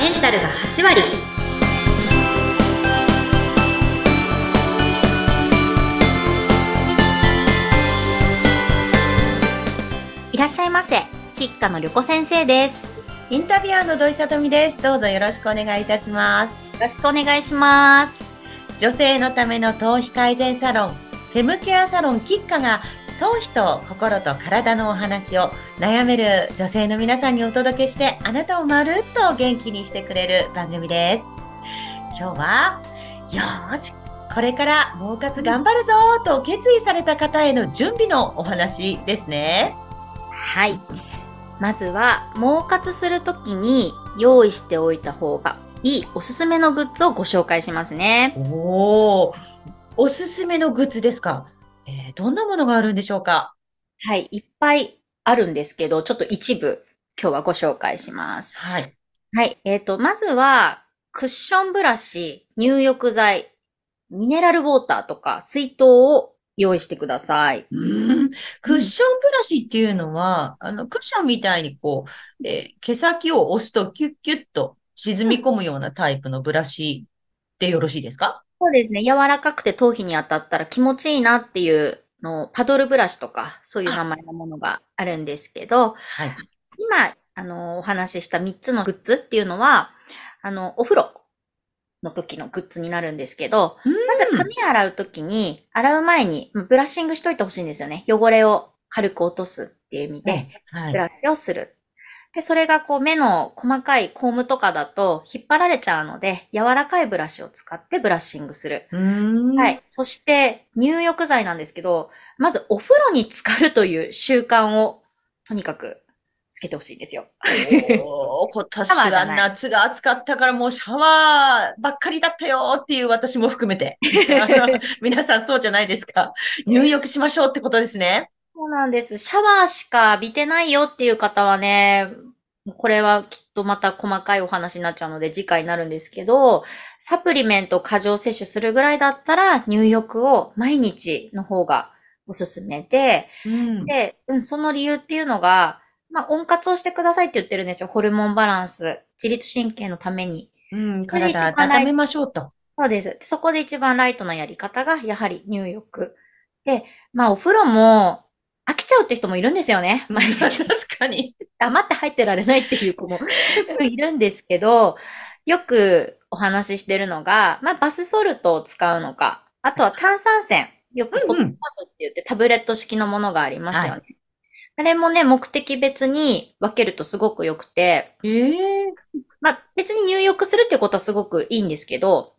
メンタルが8割いらっしゃいませ吉花の旅子先生ですインタビュアーの土井さとみです。どうぞよろしくお願いいたします。よろしくお願いします女性のための頭皮改善サロン、フェムケアサロンキッカが頭皮と心と体のお話を悩める女性の皆さんにお届けしてあなたをまるっと元気にしてくれる番組です。今日は、よーし、これから毛活頑張るぞーと決意された方への準備のお話ですね。はいまずは毛活するときに用意しておいた方がいいおすすめのグッズをご紹介しますねおー、おすすめのグッズですか、えーどんなものがあるんでしょうか？はいいっぱいあるんですけどちょっと一部今日はご紹介しますはい。はい。えっ、と、まずは、クッションブラシ、入浴剤、ミネラルウォーターとか水筒を用意してください。うーんクッションブラシっていうのは、あの、クッションみたいにこう、えー毛先を押すとキュッキュッと沈み込むようなタイプのブラシでよろしいですか？そうですね。柔らかくて頭皮に当たったら気持ちいいなっていうのを、パドルブラシとか、そういう名前のものがあるんですけど、はい。今、あの、お話しした3つのグッズっていうのは、あの、お風呂の時のグッズになるんですけど、まず髪洗うときに、洗う前にブラッシングしといてほしいんですよね。汚れを軽く落とすっていう意味で、はい。ブラシをする。で、それがこう目の細かいコームとかだと引っ張られちゃうので、柔らかいブラシを使ってブラッシングする。はい。そして、入浴剤なんですけど、まずお風呂に浸かるという習慣を、とにかくつけてほしいんですよ。今年は夏が暑かったからもうシャワーばっかりだったよっていう私も含めて。皆さんそうじゃないですか。入浴しましょうってことですね。そうなんです。シャワーしか浴びてないよっていう方はね、これはきっとまた細かいお話になっちゃうので次回になるんですけど、サプリメントを過剰摂取するぐらいだったら入浴を毎日の方がおすすめで、うん。で、うん、その理由っていうのが、まあ、温活をしてくださいって言ってるんですよ。ホルモンバランス、自律神経のために。うん、体番温めましょうと。そうです。でそこで一番ライトなやり方が、やはり入浴。で、まあ、お風呂も飽きちゃうって人もいるんですよね。毎日確かに。黙って入ってられないっていう子も いるんですけど、よくお話ししてるのが、まあ、バスソルトを使うのか、あとは炭酸泉。よくホットパブって言ってタブレット式のものがありますよね。あれもね、目的別に分けるとすごく良くて、ええまあ、別に入浴するってことはすごくいいんですけど、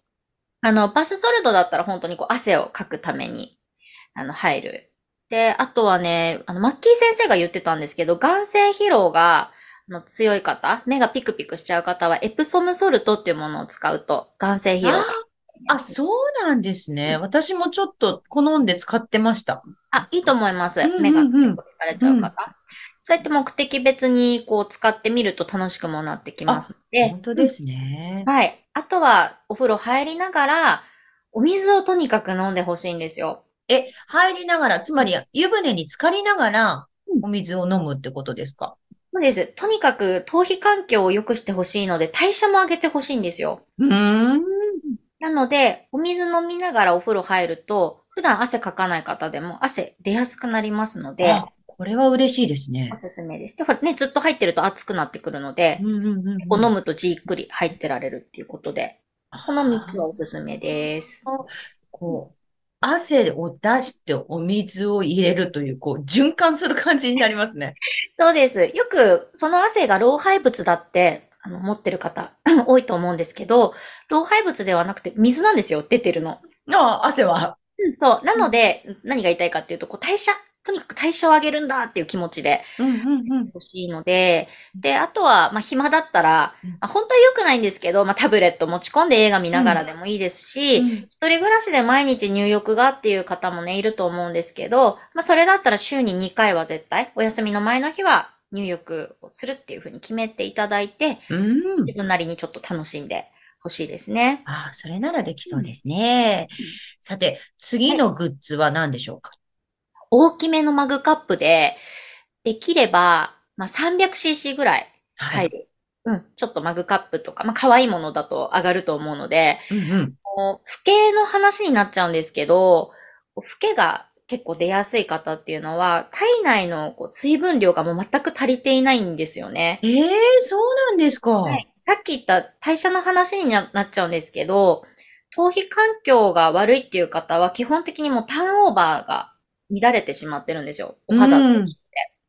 あの、バスソルトだったら本当にこう汗をかくために、あの、入る。で、あとはね、あの、マッキー先生が言ってたんですけど、眼性疲労が、あの強い方、目がピクピクしちゃう方は、エプソムソルトっていうものを使うと、眼性疲労が。あ、そうなんですね。私もちょっと好んで使ってました。あ、いいと思います。うんうんうん目が結構疲れちゃう方。そうやって目的別にこう使ってみると楽しくもなってきますので。本当ですね。はい。あとは、お風呂入りながら、お水をとにかく飲んでほしいんですよ。え、入りながら、つまり湯船に浸かりながらうんお水を飲むってことですか？そうです。とにかく頭皮環境を良くしてほしいので、代謝も上げてほしいんですよ。うーん。なので、お水飲みながらお風呂入ると、普段汗かかない方でも汗出やすくなりますので、あ、これは嬉しいですねお。すすめです。で、ほらね、ずっと入ってると熱くなってくるのでう、んうんうんうんこう飲むとじっくり入ってられるっていうことで、この3つはおすすめです。こう、汗を出してお水を入れるという、こう、循環する感じになりますね。そうです。よく、その汗が老廃物だって、あの、持ってる方 多いと思うんですけど、老廃物ではなくて水なんですよ、出てるの。あ、汗は。そう。なので、何が言いたいかっていうと、こう代謝、とにかく代謝を上げるんだっていう気持ちでうんうんうん。欲しいので、で、あとは、まあ、暇だったらうん、まあ、本当は良くないんですけど、まあ、タブレット持ち込んで映画見ながらでもいいですし、一人暮らしで毎日入浴がっていう方もね、いると思うんですけど、まあ、それだったら週に2回は絶対、お休みの前の日は入浴をするっていうふうに決めていただいて、うん。自分なりにちょっと楽しんでほしいですね。ああ、それならできそうですね。うんさて、次のグッズは何でしょうか？大きめのマグカップで、できれば、まあ、300cc ぐらいは入るうん、ちょっとマグカップとか、まあ可愛いものだと上がると思うので、うんうん。こう老けの話になっちゃうんですけど、こう老けが結構出やすい方っていうのは、体内のこう水分量がもう全く足りていないんですよね。ええそうなんですか。はい。さっき言った代謝の話にななっちゃうんですけど、頭皮環境が悪いっていう方は基本的にもうターンオーバーが乱れてしまってるんですよ。お肌とうんして。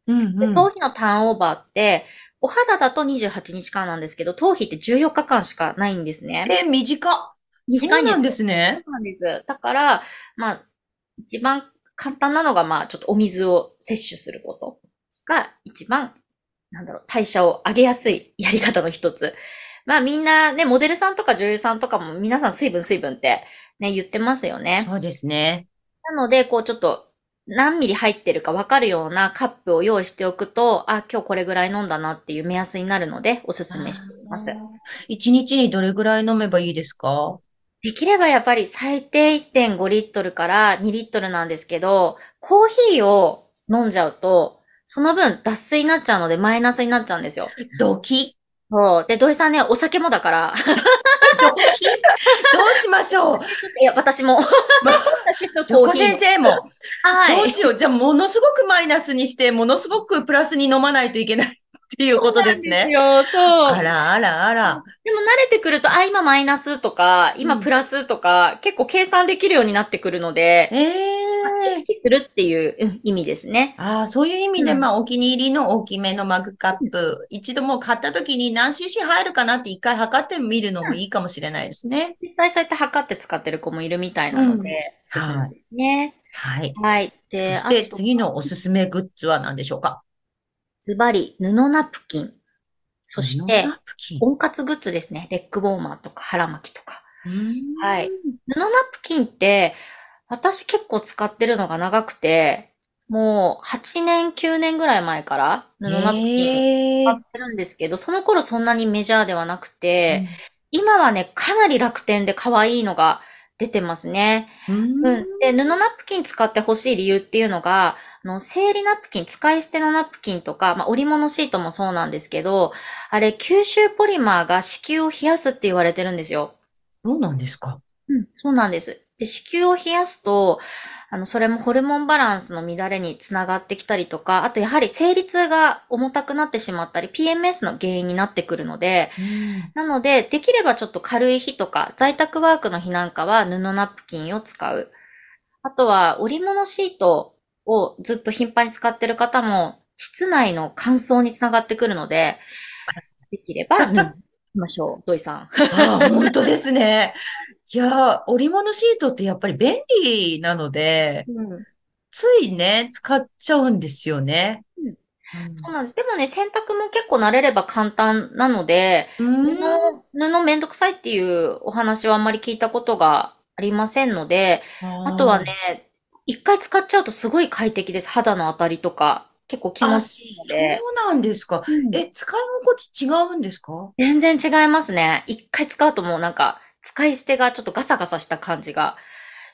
うんうん。で頭皮のターンオーバーって、お肌だと28日間なんですけど、頭皮って14日間しかないんですね。え、短っ。短いんですよそうなんですね。そうなんです。だから、まあ、一番簡単なのが、まあ、ちょっとお水を摂取することが一番、なんだろう、代謝を上げやすいやり方の一つ。まあみんなね、モデルさんとか女優さんとかも皆さん水分水分ってね、言ってますよね。そうですね。なので、こうちょっと何ミリ入ってるかわかるようなカップを用意しておくと、あ、今日これぐらい飲んだなっていう目安になるので、おすすめしています。一日にどれぐらい飲めばいいですか？できればやっぱり最低1.5リットルから2リットルなんですけど、コーヒーを飲んじゃうと、その分脱水になっちゃうのでマイナスになっちゃうんですよ。ドキ。そう。で、土井さんね、お酒もだから。どうしましょう。いや、私も。横先生も。はい。どうしよう。じゃあ、ものすごくマイナスにして、ものすごくプラスに飲まないといけないっていうことですね。よ、そう。あらあらあら。でも慣れてくると、あ、今マイナスとか、今プラスとか、結構計算できるようになってくるので、ええ意識するっていううん意味ですね。ああ、そういう意味で、うんまあ、お気に入りの大きめのマグカップ、一度もう買った時に何 cc 入るかなって一回測ってみるのもいいかもしれないですね。実際そうやって測って使ってる子もいるみたいなので、うんおすすめですね。はい。はい。そで、して次のおすすめグッズは何でしょうか？ズバリ、布ナプキン。そして。温活グッズですね。レッグウォーマーとか腹巻きとか。うんはい。布ナプキンって、私結構使ってるのが長くて、もう8年、9年ぐらい前から布ナプキンへ使ってるんですけど、その頃そんなにメジャーではなくて、今はね、かなり楽天で可愛いのが出てますね。うんうん。で、布ナプキン使ってほしい理由っていうのが、あの、生理ナプキン、使い捨てのナプキンとか、まあ、織物シートもそうなんですけど、あれ、吸収ポリマーが子宮を冷やすって言われてるんですよ。そうなんですかうん、そうなんです。で、子宮を冷やすと、あの、それもホルモンバランスの乱れにつながってきたりとか、あとやはり生理痛が重たくなってしまったり、PMS の原因になってくるので、なので、できればちょっと軽い日とか、在宅ワークの日なんかは布ナプキンを使う。あとは、織物シートをずっと頻繁に使ってる方も、膣内の乾燥につながってくるので、できれば、うん、行きましょう、土井さん。ああ、本当ですね。いやー、織物シートってやっぱり便利なので、うんついね、使っちゃうんですよね。うんそうなんです。でもね、洗濯も結構慣れれば簡単なので、うん布、布めんどくさいっていうお話はあんまり聞いたことがありませんので、あとはね、一回使っちゃうとすごい快適です。肌の当たりとか、結構気持あ、ちいいのそうで。なんですか。うんえ、使い心地違うんですか？全然違いますね。一回使うともうなんか、使い捨てがちょっとガサガサした感じが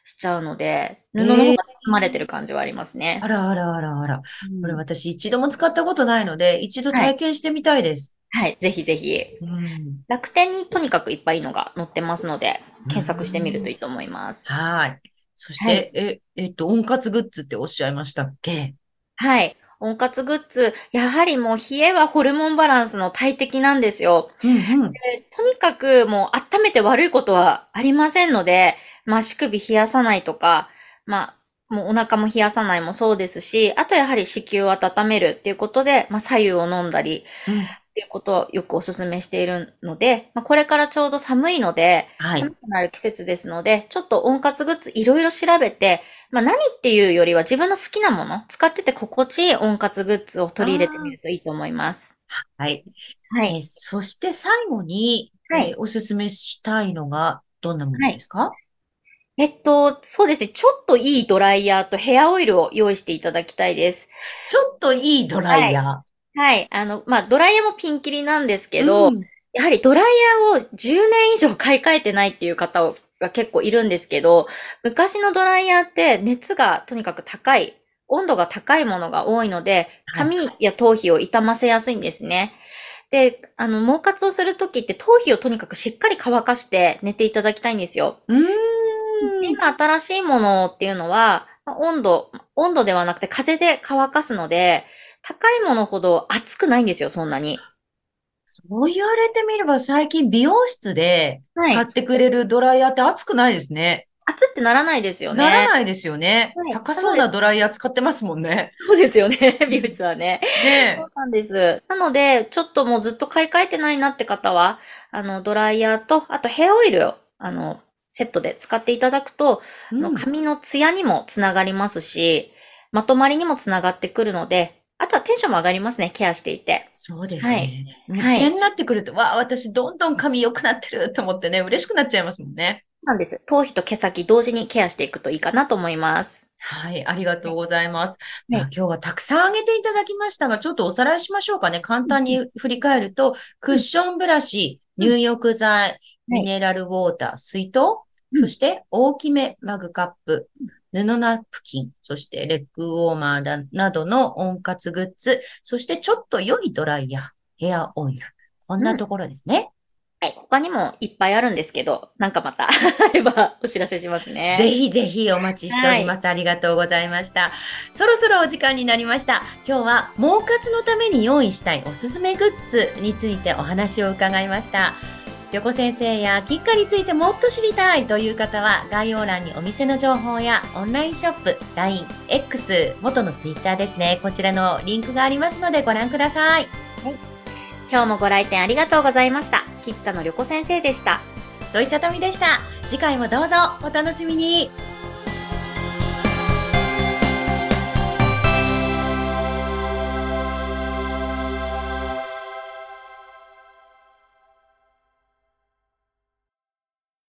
しちゃうので、布の方が包まれてる感じはありますね。あらあらあらあら。うんこれ私一度も使ったことないので、一度体験してみたいです。はい、ぜひぜひ。うん楽天にとにかくいっぱいいいのが載ってますので、検索してみるといいと思います。はい。そしはいて、え、えっと、温活グッズっておっしゃいましたっけ？はい。温活グッズ、やはりもう冷えはホルモンバランスの大敵なんですよ。うんうん。でとにかくもう温めて悪いことはありませんので、まあ足首冷やさないとか、まあもうお腹も冷やさないもそうですし、あとやはり子宮を温めるっていうことで、まあ左右を飲んだりっていうことをよくお勧めしているので、まあこれからちょうど寒いので、はい。寒くなる季節ですので、ちょっと温活グッズいろいろ調べて、まあ何っていうよりは自分の好きなもの、使ってて心地いい温活グッズを取り入れてみるといいと思います。はい。はい。えーそして最後に、はいえーおすすめしたいのが、どんなものですか？えっと、そうですね。ちょっといいドライヤーとヘアオイルを用意していただきたいです。ちょっといいドライヤー。はい。あの、まあ、ドライヤーもピンキリなんですけど、うんやはりドライヤーを10年以上買い替えてないっていう方をが結構いるんですけど、昔のドライヤーって熱がとにかく高い、温度が高いものが多いので、はい髪や頭皮を傷ませやすいんですね。で、あの、毛活をするときって頭皮をとにかくしっかり乾かして寝ていただきたいんですよ。うーん。今新しいものっていうのは、まあ温度、温度ではなくて風で乾かすので、高いものほど熱くないんですよ、そんなに。そう言われてみれば最近美容室ではい使ってくれるドライヤーって熱くないですね。熱ってならないですよね。ならないですよねはい。高そうなドライヤー使ってますもんね。そうですよね、美容室はね。ねそうなんです。なので、ちょっともうずっと買い替えてないなって方は、あの、ドライヤーと、あとヘアオイルを、あの、セットで使っていただくと、うん髪のツヤにもつながりますし、まとまりにもつながってくるので、テンションも上がりますね、ケアしていて。そうですね。はいもうはいツヤになってくると、わあ、私どんどん髪良くなってると思ってね、嬉しくなっちゃいますもんね。なんです。頭皮と毛先同時にケアしていくといいかなと思います。はい、ありがとうございます。はいまあ今日はたくさんあげていただきましたが、ちょっとおさらいしましょうかね。簡単に振り返ると、クッションブラシ、うん入浴剤、はいミネラルウォーター、水筒、うんそして大きめマグカップ、布ナプキン、そしてレッグウォーマーだなどの温活グッズ、そしてちょっと良いドライヤー、ヘアオイル。こんなところですね。はい。他にもいっぱいあるんですけど、なんかまた、あればお知らせしますね。ぜひぜひお待ちしております。ありがとうございました。そろそろお時間になりました。今日は毛活のために用意したいおすすめグッズについてお話を伺いました。旅子先生やキッカについてもっと知りたいという方は概要欄にお店の情報やオンラインショップ、LINE、X、元の Twitter ですね。こちらのリンクがありますのでご覧ください。今日もご来店ありがとうございました。キッカの旅子先生でした。土井さとみでした。次回もどうぞお楽しみに。